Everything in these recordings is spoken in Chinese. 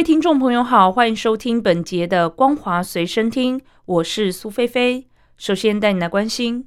位听众朋友好，欢迎收听本节的《光华随身听》，我是苏菲菲。首先带你来关心，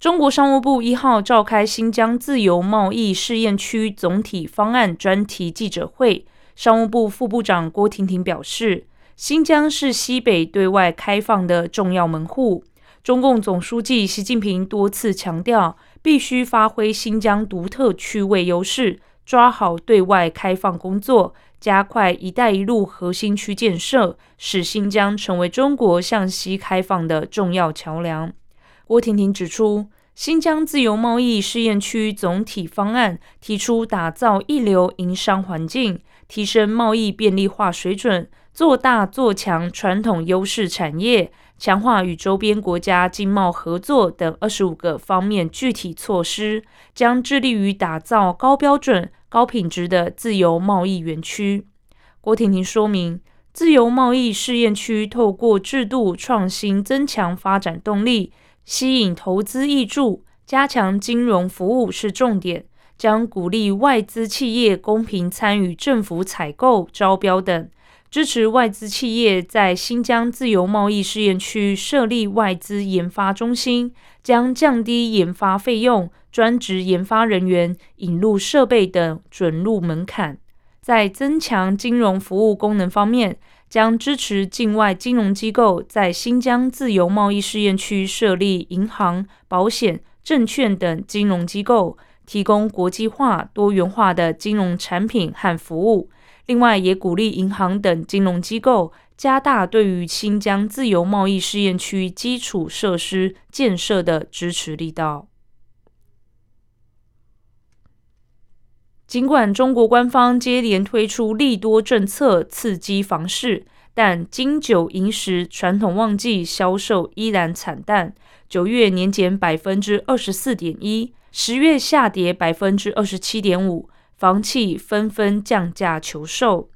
中国商务部一号召开新疆自由贸易试验区总体方案专题记者会，商务部副部长郭婷婷表示。新疆是西北对外开放的重要门户。中共总书记习近平多次强调，必须发挥新疆独特区位优势，抓好对外开放工作，加快“一带一路”核心区建设，使新疆成为中国向西开放的重要桥梁。郭婷婷指出，新疆自由贸易试验区总体方案提出打造一流营商环境，提升贸易便利化水准。做大做强传统优势产业，强化与周边国家经贸合作等二十五个方面具体措施，将致力于打造高标准、高品质的自由贸易园区。郭婷婷说明，自由贸易试验区透过制度创新，增强发展动力，吸引投资挹注，加强金融服务是重点，将鼓励外资企业公平参与政府采购、招标等。支持外资企业在新疆自由贸易试验区设立外资研发中心，将降低研发费用、专职研发人员、引入设备等准入门槛。在增强金融服务功能方面，将支持境外金融机构在新疆自由贸易试验区设立银行、保险、证券等金融机构，提供国际化、多元化的金融产品和服务。另外，也鼓励银行等金融机构加大对于新疆自由贸易试验区基础设施建设的支持力道。尽管中国官方接连推出利多政策刺激房市，但金九银十传统旺季销售依然惨淡。九月年减百分之二十四点一，十月下跌百分之二十七点五。房企纷纷降价求售。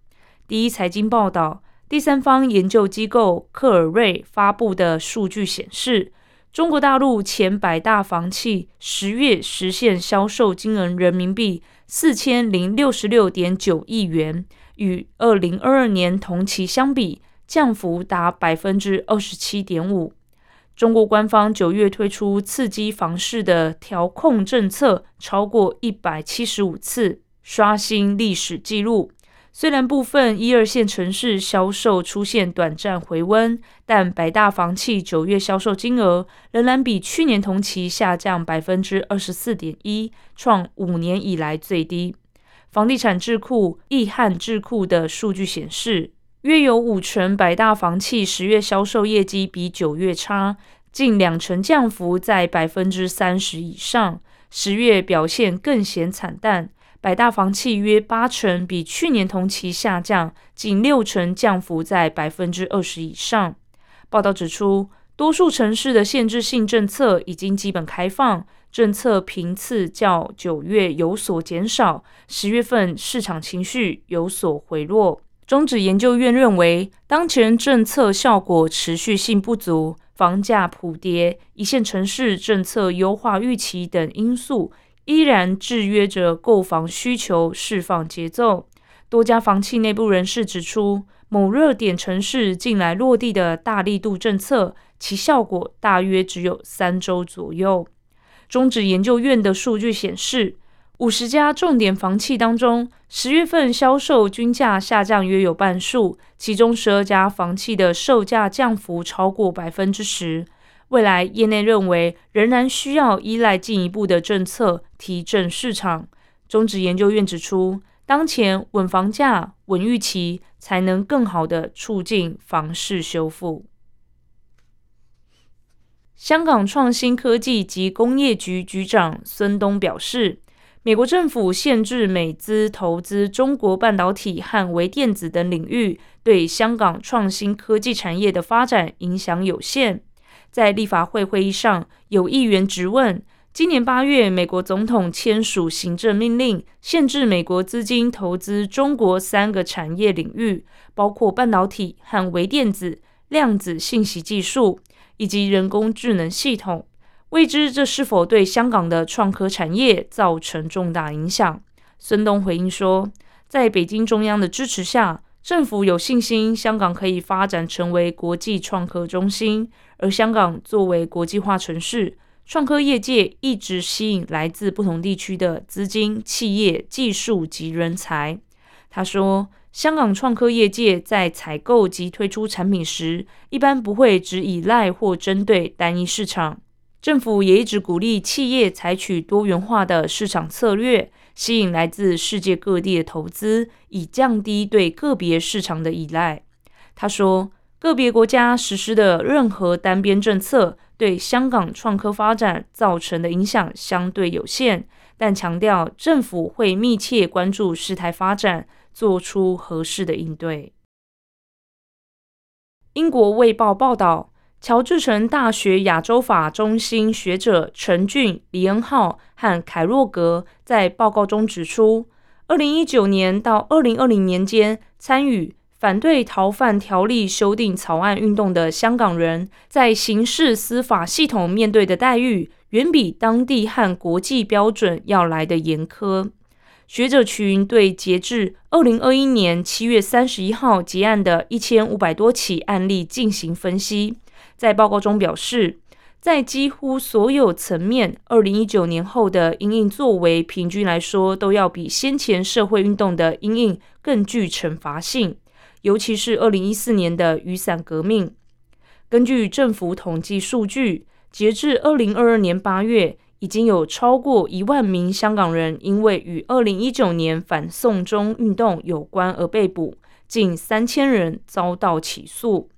第一财经报道，第三方研究机构克尔瑞发布的数据显示，中国大陆前百大房企十月实现销售金额人民币四千零六十六点九亿元，与二零二二年同期相比，降幅达百分之二十七点五。中国官方九月推出刺激房市的调控政策超过一百七十五次。刷新历史记录。虽然部分一二线城市销售出现短暂回温，但百大房企九月销售金额仍然比去年同期下降百分之二十四点一，创五年以来最低。房地产智库易汉智库的数据显示，约有五成百大房企十月销售业绩比九月差，近两成降幅在百分之三十以上。十月表现更显惨淡。百大房企约八成比去年同期下降，仅六成降幅在百分之二十以上。报道指出，多数城市的限制性政策已经基本开放，政策频次较九月有所减少。十月份市场情绪有所回落。中指研究院认为，当前政策效果持续性不足，房价普跌，一线城市政策优化预期等因素。依然制约着购房需求释放节奏。多家房企内部人士指出，某热点城市近来落地的大力度政策，其效果大约只有三周左右。中指研究院的数据显示，五十家重点房企当中，十月份销售均价下降约有半数，其中十二家房企的售价降幅超过百分之十。未来，业内认为仍然需要依赖进一步的政策提振市场。中指研究院指出，当前稳房价、稳预期，才能更好的促进房市修复。香港创新科技及工业局局长孙东表示，美国政府限制美资投资中国半导体和微电子等领域，对香港创新科技产业的发展影响有限。在立法会会议上，有议员质问：今年八月，美国总统签署行政命令，限制美国资金投资中国三个产业领域，包括半导体和微电子、量子信息技术以及人工智能系统。未知这是否对香港的创科产业造成重大影响？孙东回应说，在北京中央的支持下，政府有信心香港可以发展成为国际创科中心。而香港作为国际化城市，创科业界一直吸引来自不同地区的资金、企业、技术及人才。他说，香港创科业界在采购及推出产品时，一般不会只依赖或针对单一市场。政府也一直鼓励企业采取多元化的市场策略，吸引来自世界各地的投资，以降低对个别市场的依赖。他说，个别国家实施的任何单边政策对香港创科发展造成的影响相对有限，但强调政府会密切关注事态发展，做出合适的应对。英国卫报报道。乔治城大学亚洲法中心学者陈俊、李恩浩和凯洛格在报告中指出，二零一九年到二零二零年间参与反对逃犯条例修订草案运动的香港人，在刑事司法系统面对的待遇，远比当地和国际标准要来的严苛。学者群对截至二零二一年七月三十一号结案的一千五百多起案例进行分析。在报告中表示，在几乎所有层面，二零一九年后的阴影作为平均来说，都要比先前社会运动的阴影更具惩罚性，尤其是二零一四年的雨伞革命。根据政府统计数据，截至二零二二年八月，已经有超过一万名香港人因为与二零一九年反送中运动有关而被捕，近三千人遭到起诉。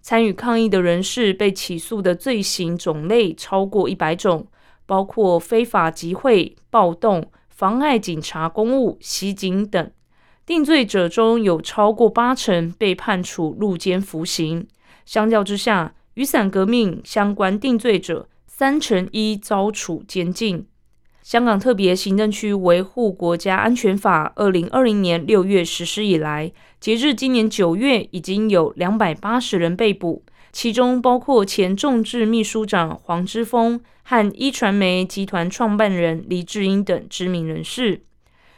参与抗议的人士被起诉的罪行种类超过一百种，包括非法集会、暴动、妨碍警察公务、袭警等。定罪者中有超过八成被判处入监服刑。相较之下，雨伞革命相关定罪者三成一遭处监禁。香港特别行政区维护国家安全法二零二零年六月实施以来，截至今年九月，已经有两百八十人被捕，其中包括前众志秘书长黄之锋和一传媒集团创办人黎智英等知名人士。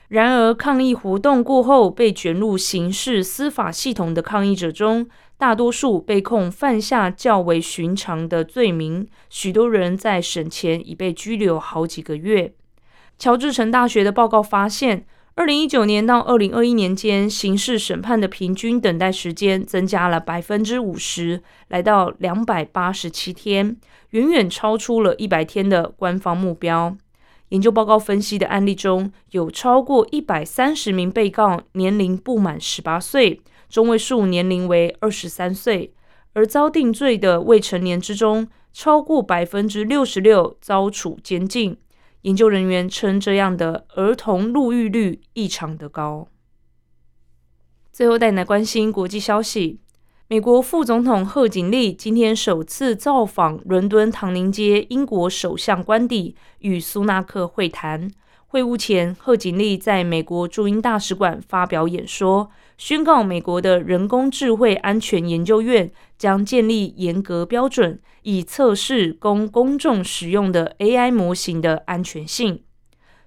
然而，抗议活动过后被卷入刑事司法系统的抗议者中，大多数被控犯下较为寻常的罪名，许多人在审前已被拘留好几个月。乔治城大学的报告发现，二零一九年到二零二一年间，刑事审判的平均等待时间增加了百分之五十，来到两百八十七天，远远超出了一百天的官方目标。研究报告分析的案例中有超过一百三十名被告年龄不满十八岁。中位数年龄为二十三岁，而遭定罪的未成年之中，超过百分之六十六遭处监禁。研究人员称，这样的儿童入狱率异常的高。最后带来关心国际消息：美国副总统贺锦丽今天首次造访伦敦唐宁街英国首相官邸，与苏纳克会谈。会晤前，贺锦丽在美国驻英大使馆发表演说。宣告美国的人工智慧安全研究院将建立严格标准，以测试供公众使用的 AI 模型的安全性。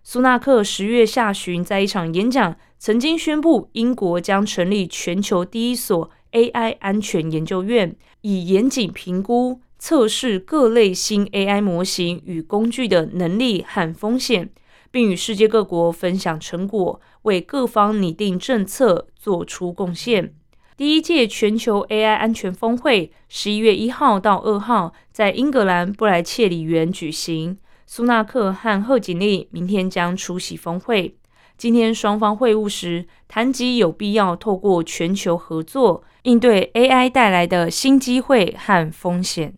苏纳克十月下旬在一场演讲曾经宣布，英国将成立全球第一所 AI 安全研究院，以严谨评估、测试各类新 AI 模型与工具的能力和风险。并与世界各国分享成果，为各方拟定政策做出贡献。第一届全球 AI 安全峰会十一月一号到二号在英格兰布莱切里园举行。苏纳克和贺锦丽明天将出席峰会。今天双方会晤时谈及有必要透过全球合作应对 AI 带来的新机会和风险。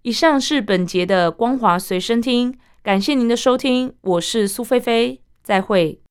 以上是本节的光华随身听。感谢您的收听，我是苏菲菲。再会。